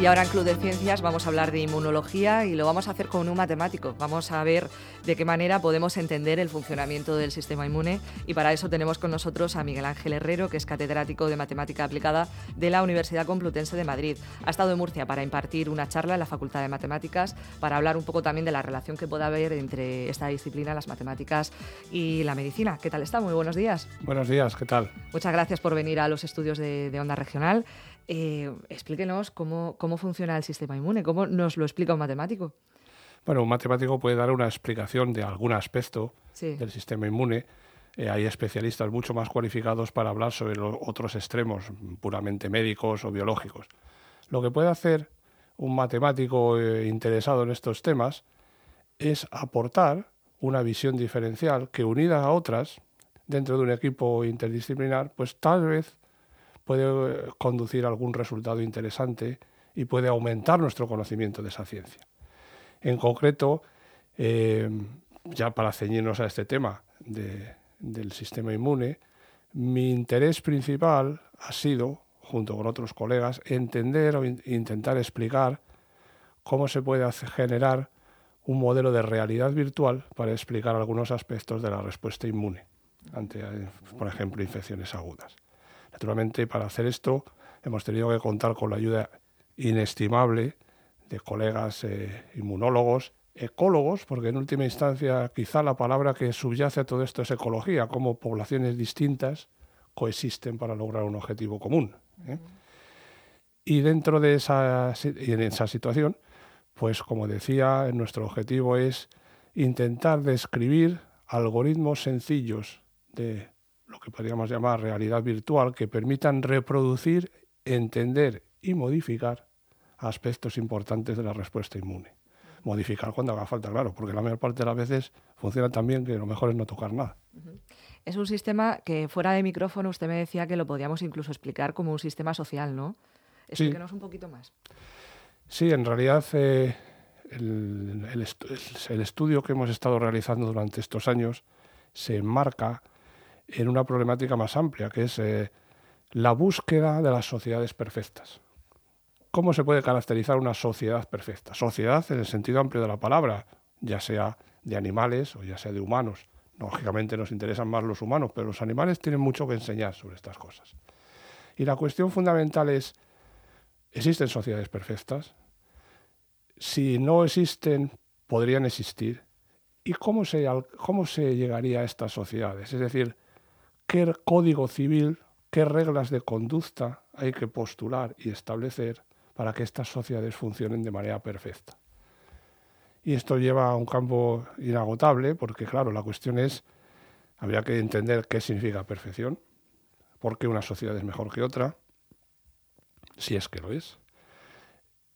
Y ahora en Club de Ciencias vamos a hablar de inmunología y lo vamos a hacer con un matemático. Vamos a ver de qué manera podemos entender el funcionamiento del sistema inmune y para eso tenemos con nosotros a Miguel Ángel Herrero, que es catedrático de Matemática Aplicada de la Universidad Complutense de Madrid. Ha estado en Murcia para impartir una charla en la Facultad de Matemáticas para hablar un poco también de la relación que pueda haber entre esta disciplina, las matemáticas y la medicina. ¿Qué tal está? Muy buenos días. Buenos días, ¿qué tal? Muchas gracias por venir a los estudios de, de Onda Regional. Eh, explíquenos cómo, cómo funciona el sistema inmune, cómo nos lo explica un matemático. Bueno, un matemático puede dar una explicación de algún aspecto del sistema inmune. Eh, hay especialistas mucho más cualificados para hablar sobre los otros extremos, puramente médicos o biológicos. Lo que puede hacer un matemático eh, interesado en estos temas es aportar una visión diferencial que unida a otras dentro de un equipo interdisciplinar, pues tal vez puede eh, conducir algún resultado interesante y puede aumentar nuestro conocimiento de esa ciencia. En concreto, eh, ya para ceñirnos a este tema del sistema inmune, mi interés principal ha sido, junto con otros colegas, entender o intentar explicar cómo se puede generar un modelo de realidad virtual para explicar algunos aspectos de la respuesta inmune ante, eh, por ejemplo, infecciones agudas. Naturalmente, para hacer esto hemos tenido que contar con la ayuda inestimable de colegas eh, inmunólogos, ecólogos, porque en última instancia quizá la palabra que subyace a todo esto es ecología, cómo poblaciones distintas coexisten para lograr un objetivo común. ¿eh? Y dentro de esa, en esa situación, pues como decía, nuestro objetivo es intentar describir algoritmos sencillos de lo que podríamos llamar realidad virtual, que permitan reproducir, entender y modificar aspectos importantes de la respuesta inmune. Modificar cuando haga falta, claro, porque la mayor parte de las veces funciona tan bien que lo mejor es no tocar nada. Es un sistema que fuera de micrófono usted me decía que lo podíamos incluso explicar como un sistema social, ¿no? Explíquenos un poquito más. Sí, en realidad eh, el, el, estudio que hemos estado realizando durante estos años se enmarca en una problemática más amplia, que es eh, la búsqueda de las sociedades perfectas. ¿Cómo se puede caracterizar una sociedad perfecta? Sociedad en el sentido amplio de la palabra, ya sea de animales o ya sea de humanos. Lógicamente nos interesan más los humanos, pero los animales tienen mucho que enseñar sobre estas cosas. Y la cuestión fundamental es, ¿existen sociedades perfectas? Si no existen, podrían existir. ¿Y cómo se, cómo se llegaría a estas sociedades? Es decir, qué código civil, qué reglas de conducta hay que postular y establecer para que estas sociedades funcionen de manera perfecta. Y esto lleva a un campo inagotable, porque claro, la cuestión es, habría que entender qué significa perfección, por qué una sociedad es mejor que otra, si es que lo es.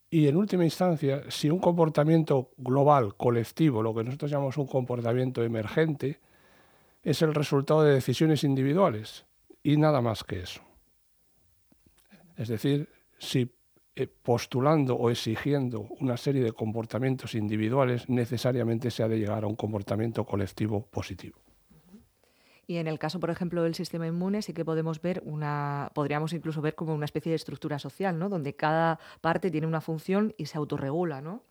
Y en última instancia, si un comportamiento global, colectivo, lo que nosotros llamamos un comportamiento emergente, es el resultado de decisiones individuales y nada más que eso. Es decir, si eh, postulando o exigiendo una serie de comportamientos individuales, necesariamente se ha de llegar a un comportamiento colectivo positivo. Y en el caso, por ejemplo, del sistema inmune, sí que podemos ver una, podríamos incluso ver como una especie de estructura social, ¿no? Donde cada parte tiene una función y se autorregula, ¿no?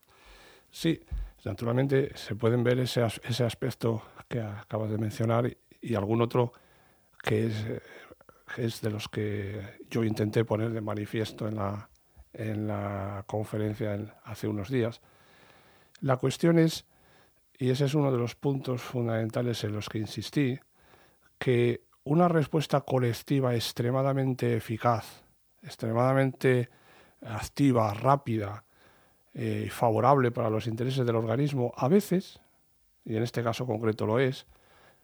Sí, naturalmente se pueden ver ese, ese aspecto que acabas de mencionar y, algún otro que es, es, de los que yo intenté poner de manifiesto en la, en la conferencia hace unos días. La cuestión es, y ese es uno de los puntos fundamentales en los que insistí, que una respuesta colectiva extremadamente eficaz, extremadamente activa, rápida eh, favorable para los intereses del organismo, a veces y en este caso concreto lo es,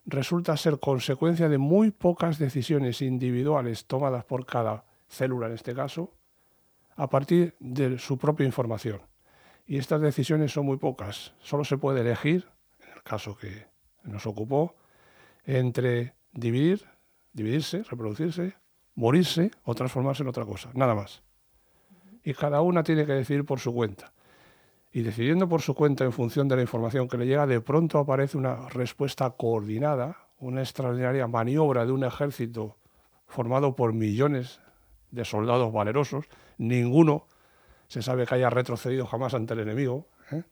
resulta ser consecuencia de muy pocas decisiones individuales tomadas por cada célula en este caso, a partir de su propia información. Y estas decisiones son muy pocas. Solo se puede elegir, en el caso que nos ocupó, entre dividir, dividirse, reproducirse, morirse o transformarse en otra cosa, nada más. Y cada una tiene que decidir por su cuenta y decidiendo por su cuenta en función de la información que le llega, de pronto aparece una respuesta coordinada, una extraordinaria maniobra de un ejército formado por millones de soldados valerosos, ninguno se sabe que haya retrocedido jamás ante el enemigo. ¿eh?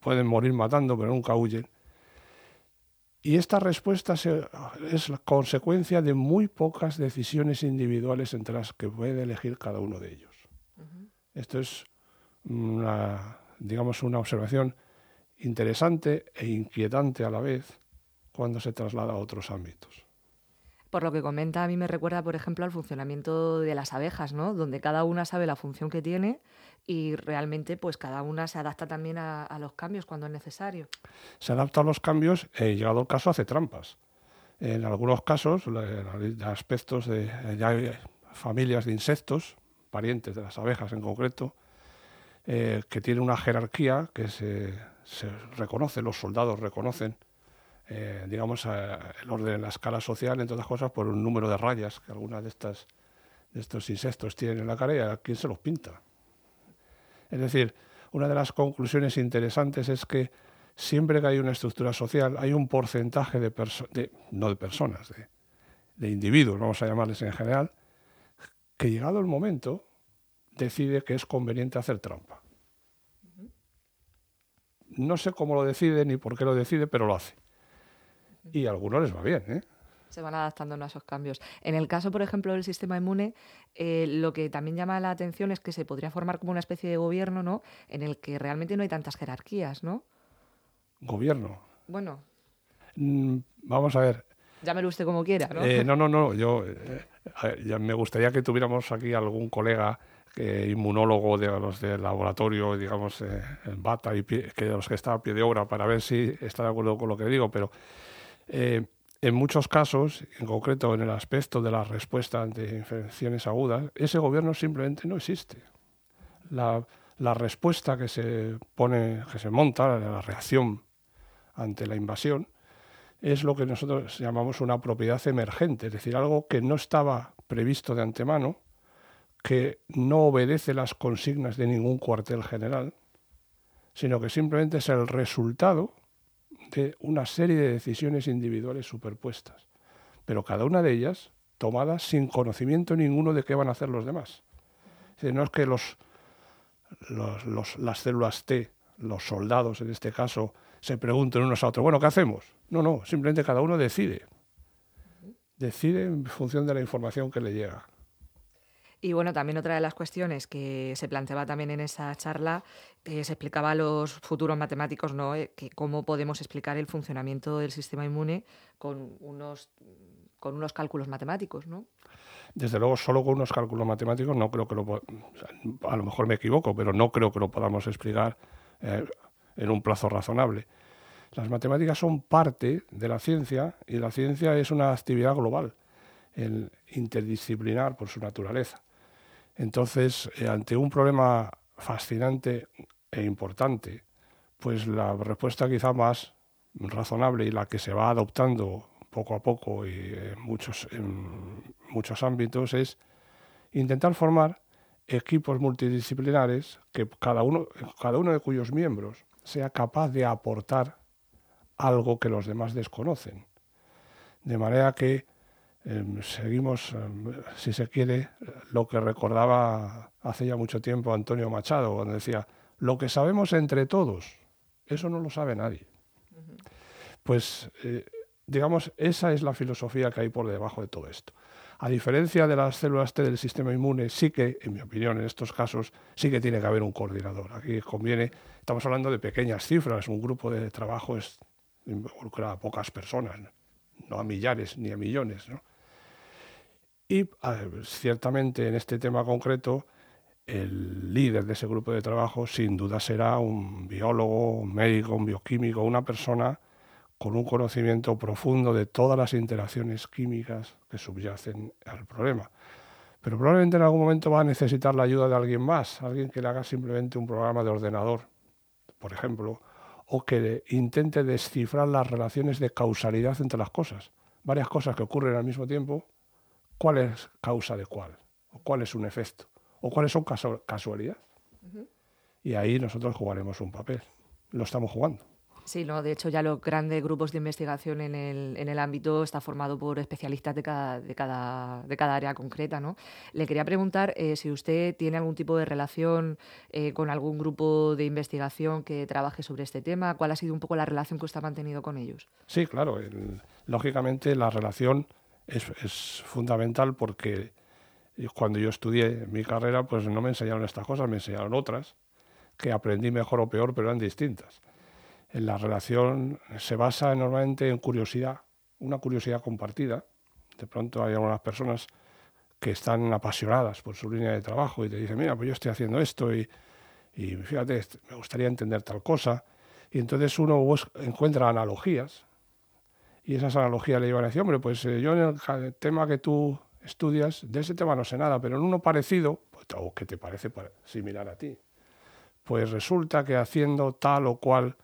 Pueden morir matando, pero nunca huyen. Y esta respuesta es la consecuencia de muy pocas decisiones individuales entre las que puede elegir cada uno de ellos. Esto es una, digamos, una observación interesante e inquietante a la vez cuando se traslada a otros ámbitos. Por lo que comenta, a mí me recuerda, por ejemplo, al funcionamiento de las abejas, ¿no? Donde cada una sabe la función que tiene y realmente, pues cada una se adapta también a, los cambios cuando es necesario. Se adapta a los cambios y, llegado el caso, hace trampas. En algunos casos, de aspectos de familias de insectos, parientes de las abejas en concreto, eh, que tiene una jerarquía que se, reconoce, los soldados reconocen eh, digamos, el orden en la escala social, entre otras cosas, por un número de rayas que algunas de, estas, de estos insectos tienen en la cara y a quién se los pinta. Es decir, una de las conclusiones interesantes es que siempre que hay una estructura social hay un porcentaje de, de no de personas, de, de individuos, vamos a llamarles en general, que llegado el momento decide que es conveniente hacer trampa. No sé cómo lo decide ni por qué lo decide, pero lo hace y a algunos les va bien. ¿eh? Se van adaptando a esos cambios. En el caso, por ejemplo, del sistema inmune, eh, lo que también llama la atención es que se podría formar como una especie de gobierno, ¿no? En el que realmente no hay tantas jerarquías, ¿no? Gobierno. Bueno. Mm, vamos a ver. Llámelo usted como quiera, ¿no? Eh, no, no, no. Yo ya me gustaría que tuviéramos aquí algún colega inmunólogo de los del laboratorio, digamos, en bata y que los que está a pie de obra para ver si está de acuerdo con lo que digo, pero eh, en muchos casos, en concreto en el aspecto de la respuesta ante infecciones agudas, ese gobierno simplemente no existe. La, respuesta que se pone, que se monta, la reacción ante la invasión, es lo que nosotros llamamos una propiedad emergente, es decir, algo que no estaba previsto de antemano, que no obedece las consignas de ningún cuartel general, sino que simplemente es el resultado de una serie de decisiones individuales superpuestas, pero cada una de ellas tomada sin conocimiento ninguno de qué van a hacer los demás. no es que los, las células T, los soldados en este caso, se pregunten unos a otros, bueno, ¿qué hacemos? No, no, simplemente cada uno decide. Decide en función de la información que le llega. Y bueno, también otra de las cuestiones que se planteaba también en esa charla, eh, se explicaba a los futuros matemáticos, ¿no? Eh, que cómo podemos explicar el funcionamiento del sistema inmune con unos, con unos cálculos matemáticos, ¿no? Desde luego, solo con unos cálculos matemáticos no creo que lo... a lo mejor me equivoco, pero no creo que lo podamos explicar eh, en un plazo razonable. Las matemáticas son parte de la ciencia y la ciencia es una actividad global, interdisciplinar por su naturaleza. Entonces, eh, ante un problema fascinante e importante, pues la respuesta quizá más razonable y la que se va adoptando poco a poco y en muchos, en muchos ámbitos es intentar formar equipos multidisciplinares que cada uno, cada uno de cuyos miembros sea capaz de aportar algo que los demás desconocen. De manera que Em, seguimos, em, si se quiere, lo que recordaba hace ya mucho tiempo Antonio Machado, cuando decía, lo que sabemos entre todos, eso no lo sabe nadie. Pues, eh, digamos, esa es la filosofía que hay por debajo de todo esto. A diferencia de las células T del sistema inmune, sí que, en mi opinión, en estos casos, sí que tiene que haber un coordinador. Aquí conviene, estamos hablando de pequeñas cifras, un grupo de trabajo es, involucra a pocas personas, no a millares ni a millones. ¿no? Y ciertamente en este tema concreto, el líder de ese grupo de trabajo sin duda será un biólogo, un médico, un bioquímico, una persona con un conocimiento profundo de todas las interacciones químicas que subyacen al problema. Pero probablemente en algún momento va a necesitar la ayuda de alguien más, alguien que le haga simplemente un programa de ordenador, por ejemplo, o que intente descifrar las relaciones de causalidad entre las cosas. Varias cosas que ocurren al mismo tiempo cuál es causa de cuál, o cuál es un efecto, o cuáles son casualidades. Y ahí nosotros jugaremos un papel. Lo estamos jugando. Sí, no, de hecho ya los grandes grupos de investigación en el, en el ámbito está formado por especialistas de cada, de cada, de cada área concreta. ¿no? Le quería preguntar eh, si usted tiene algún tipo de relación eh, con algún grupo de investigación que trabaje sobre este tema, cuál ha sido un poco la relación que usted ha mantenido con ellos. Sí, claro, lógicamente la relación es, fundamental porque cuando yo estudié mi carrera pues no me enseñaron estas cosas, me enseñaron otras que aprendí mejor o peor, pero eran distintas la relación se basa normalmente en curiosidad, una curiosidad compartida. De pronto hay algunas personas que están apasionadas por su línea de trabajo y te dicen, mira, pues yo estoy haciendo esto y, y fíjate, me gustaría entender tal cosa. Y entonces uno encuentra analogías y esas analogías le llevan a decir, hombre, pues eh, yo en el tema que tú estudias, de ese tema no sé nada, pero en uno parecido, pues, o que te parece similar a ti, pues resulta que haciendo tal o cual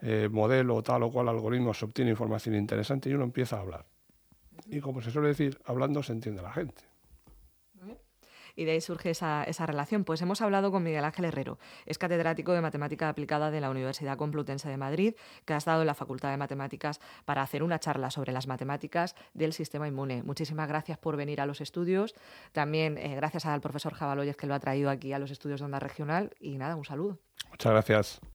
eh, modelo o tal o cual algoritmo se obtiene información interesante y uno empieza a hablar. Y como se suele decir, hablando se entiende la gente. Y de ahí surge esa, relación. Pues hemos hablado con Miguel Ángel Herrero, es catedrático de Matemática Aplicada de la Universidad Complutense de Madrid, que ha estado en la Facultad de Matemáticas para hacer una charla sobre las matemáticas del sistema inmune. Muchísimas gracias por venir a los estudios. También eh, gracias al profesor Jabaloyes que lo ha traído aquí a los estudios de Onda Regional. Y nada, un saludo. Muchas gracias.